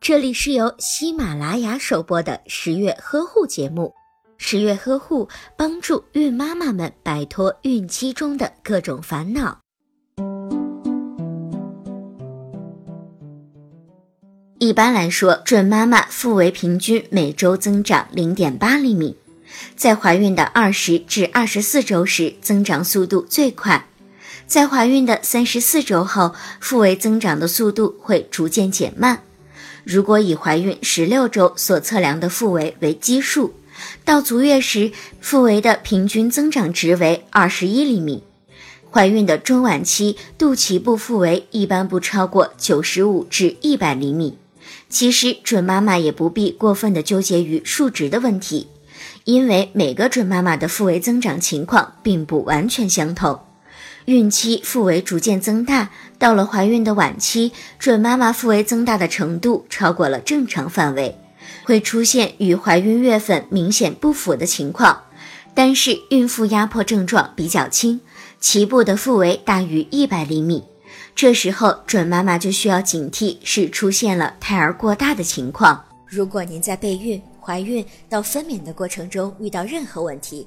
这里是由喜马拉雅首播的十月呵护节目。十月呵护帮助孕妈妈们摆脱孕期中的各种烦恼。一般来说，准妈妈腹围平均每周增长零点八厘米，在怀孕的二十至二十四周时增长速度最快，在怀孕的三十四周后，腹围增长的速度会逐渐减慢。如果以怀孕十六周所测量的腹围为基数，到足月时腹围的平均增长值为二十一厘米。怀孕的中晚期，肚脐部腹围一般不超过九十五至一百厘米。其实准妈妈也不必过分的纠结于数值的问题，因为每个准妈妈的腹围增长情况并不完全相同。孕期腹围逐渐增大，到了怀孕的晚期，准妈妈腹围增大的程度超过了正常范围，会出现与怀孕月份明显不符的情况。但是孕妇压迫症状比较轻，脐部的腹围大于一百厘米，这时候准妈妈就需要警惕是出现了胎儿过大的情况。如果您在备孕、怀孕到分娩的过程中遇到任何问题，